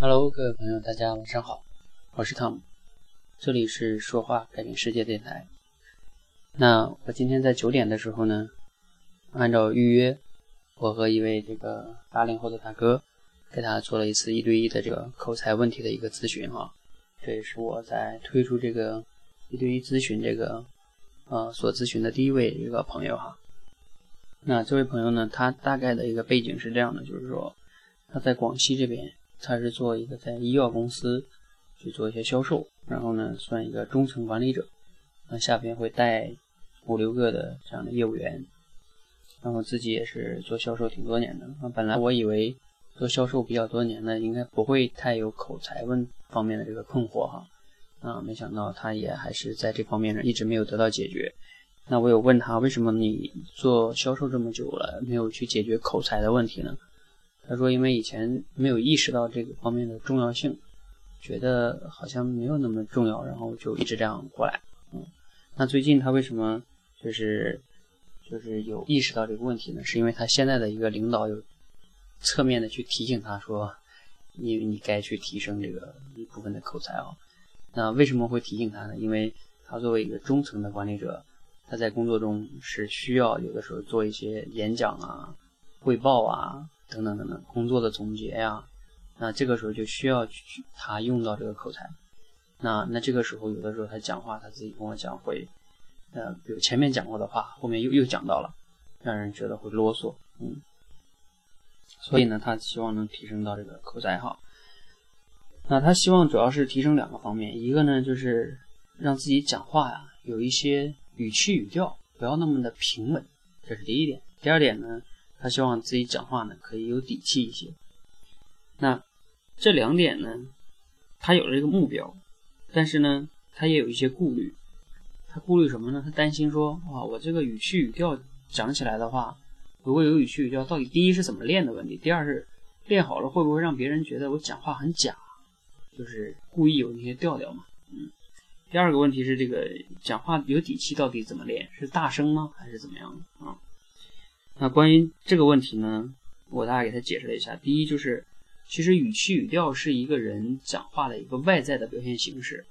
Hello，各位朋友，大家晚上好，我是汤姆，这里是说话改变世界电台。那我今天在九点的时候呢，按照预约，我和一位这个八零后的大哥，给他做了一次一对一的这个口才问题的一个咨询哈。这也是我在推出这个一对一咨询这个呃所咨询的第一位一个朋友哈。那这位朋友呢，他大概的一个背景是这样的，就是说他在广西这边，他是做一个在医药公司去做一些销售，然后呢算一个中层管理者，那下边会带五六个的这样的业务员，然后自己也是做销售挺多年的。那本来我以为做销售比较多年的，应该不会太有口才问方面的这个困惑哈，啊，没想到他也还是在这方面呢一直没有得到解决。那我有问他，为什么你做销售这么久了，没有去解决口才的问题呢？他说，因为以前没有意识到这个方面的重要性，觉得好像没有那么重要，然后就一直这样过来。嗯，那最近他为什么就是就是有意识到这个问题呢？是因为他现在的一个领导有侧面的去提醒他说，你你该去提升这个一部分的口才啊。那为什么会提醒他呢？因为他作为一个中层的管理者。他在工作中是需要有的时候做一些演讲啊、汇报啊等等等等工作的总结呀，那这个时候就需要去他用到这个口才。那那这个时候有的时候他讲话，他自己跟我讲会，呃，比如前面讲过的话，后面又又讲到了，让人觉得会啰嗦，嗯。所以呢，他希望能提升到这个口才哈。那他希望主要是提升两个方面，一个呢就是让自己讲话呀有一些。语气语调不要那么的平稳，这是第一点。第二点呢，他希望自己讲话呢可以有底气一些。那这两点呢，他有了一个目标，但是呢，他也有一些顾虑。他顾虑什么呢？他担心说，哇，我这个语气语调讲起来的话，如果有语气语调，到底第一是怎么练的问题，第二是练好了会不会让别人觉得我讲话很假，就是故意有那些调调嘛？嗯。第二个问题是，这个讲话有底气到底怎么练？是大声吗，还是怎么样啊？那关于这个问题呢，我大概给他解释了一下。第一就是，其实语气语调是一个人讲话的一个外在的表现形式，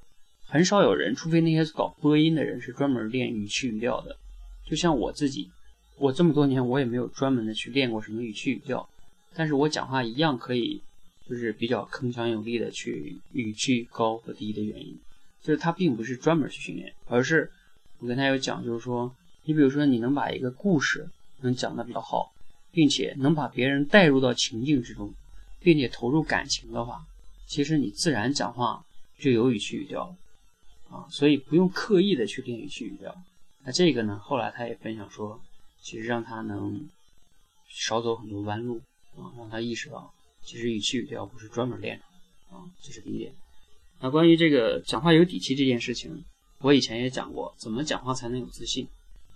很少有人，除非那些搞播音的人是专门练语气语调的。就像我自己，我这么多年我也没有专门的去练过什么语气语调，但是我讲话一样可以，就是比较铿锵有力的去语气高和低的原因。就是他并不是专门去训练，而是我跟他有讲，就是说，你比如说你能把一个故事能讲得比较好，并且能把别人带入到情境之中，并且投入感情的话，其实你自然讲话就有语气语调了啊，所以不用刻意的去练语气语调。那这个呢，后来他也分享说，其实让他能少走很多弯路啊，让他意识到，其实语气语调不是专门练的啊，这是第一点。那关于这个讲话有底气这件事情，我以前也讲过，怎么讲话才能有自信？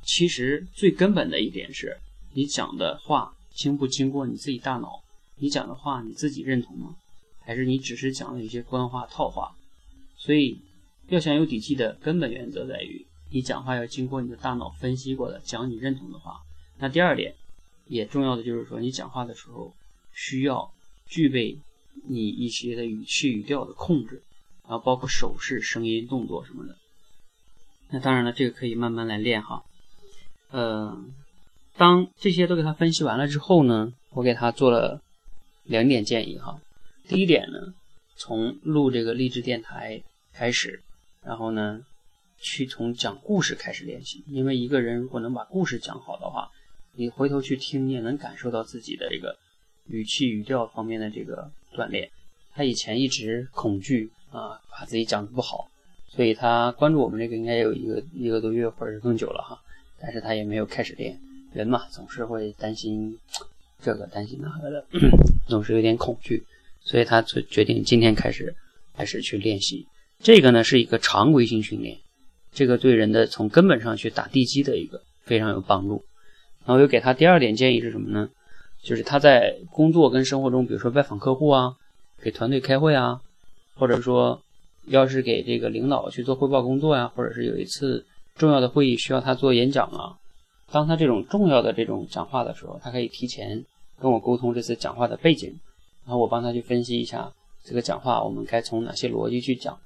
其实最根本的一点是，你讲的话经不经过你自己大脑？你讲的话你自己认同吗？还是你只是讲了一些官话套话？所以，要想有底气的根本原则在于，你讲话要经过你的大脑分析过的，讲你认同的话。那第二点，也重要的就是说，你讲话的时候需要具备你一些的语气语调的控制。然后包括手势、声音、动作什么的。那当然了，这个可以慢慢来练哈。呃，当这些都给他分析完了之后呢，我给他做了两点建议哈。第一点呢，从录这个励志电台开始，然后呢，去从讲故事开始练习。因为一个人如果能把故事讲好的话，你回头去听，你也能感受到自己的这个语气语调方面的这个锻炼。他以前一直恐惧。啊，怕自己讲的不好，所以他关注我们这个应该有一个一个多月或者是更久了哈，但是他也没有开始练。人嘛，总是会担心这个担心那个的，总是有点恐惧，所以他决决定今天开始开始去练习。这个呢是一个常规性训练，这个对人的从根本上去打地基的一个非常有帮助。然后又给他第二点建议是什么呢？就是他在工作跟生活中，比如说拜访客户啊，给团队开会啊。或者说，要是给这个领导去做汇报工作呀，或者是有一次重要的会议需要他做演讲啊，当他这种重要的这种讲话的时候，他可以提前跟我沟通这次讲话的背景，然后我帮他去分析一下这个讲话我们该从哪些逻辑去讲，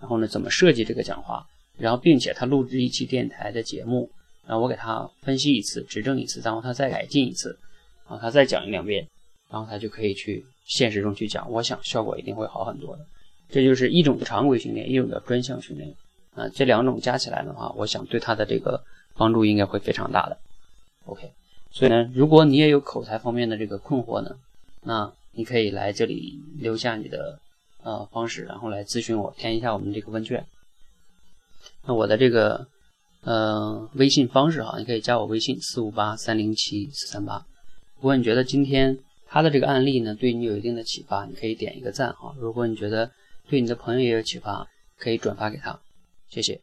然后呢怎么设计这个讲话，然后并且他录制一期电台的节目，然后我给他分析一次，指正一次，然后他再改进一次，然后他再讲一两遍，然后他就可以去现实中去讲，我想效果一定会好很多的。这就是一种常规训练，一种叫专项训练啊，这两种加起来的话，我想对他的这个帮助应该会非常大的。OK，所以呢，如果你也有口才方面的这个困惑呢，那你可以来这里留下你的呃方式，然后来咨询我，填一下我们这个问卷。那我的这个呃微信方式哈，你可以加我微信四五八三零七四三八。如果你觉得今天他的这个案例呢对你有一定的启发，你可以点一个赞哈。如果你觉得对你的朋友也有启发，可以转发给他，谢谢。